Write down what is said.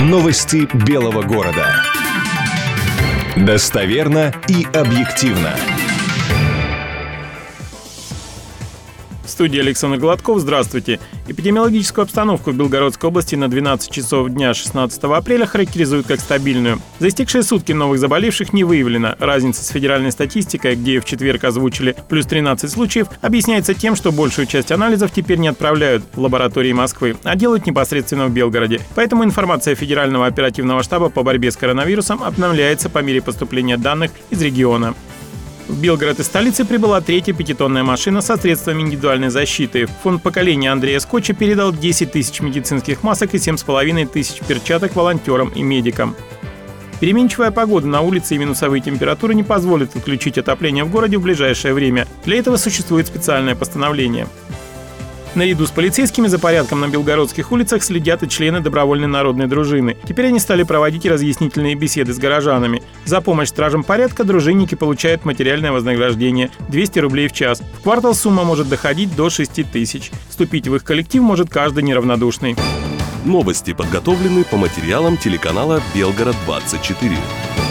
Новости Белого города. Достоверно и объективно. В студии Александр Гладков. Здравствуйте. Эпидемиологическую обстановку в Белгородской области на 12 часов дня 16 апреля характеризуют как стабильную. За истекшие сутки новых заболевших не выявлено. Разница с федеральной статистикой, где в четверг озвучили плюс 13 случаев, объясняется тем, что большую часть анализов теперь не отправляют в лаборатории Москвы, а делают непосредственно в Белгороде. Поэтому информация Федерального оперативного штаба по борьбе с коронавирусом обновляется по мере поступления данных из региона. В Белгород из столицы прибыла третья пятитонная машина со средствами индивидуальной защиты. Фонд поколения Андрея Скотча передал 10 тысяч медицинских масок и 7,5 тысяч перчаток волонтерам и медикам. Переменчивая погода на улице и минусовые температуры не позволят отключить отопление в городе в ближайшее время. Для этого существует специальное постановление. Наряду с полицейскими за порядком на белгородских улицах следят и члены добровольной народной дружины. Теперь они стали проводить разъяснительные беседы с горожанами. За помощь стражам порядка дружинники получают материальное вознаграждение – 200 рублей в час. В квартал сумма может доходить до 6 тысяч. Вступить в их коллектив может каждый неравнодушный. Новости подготовлены по материалам телеканала «Белгород-24».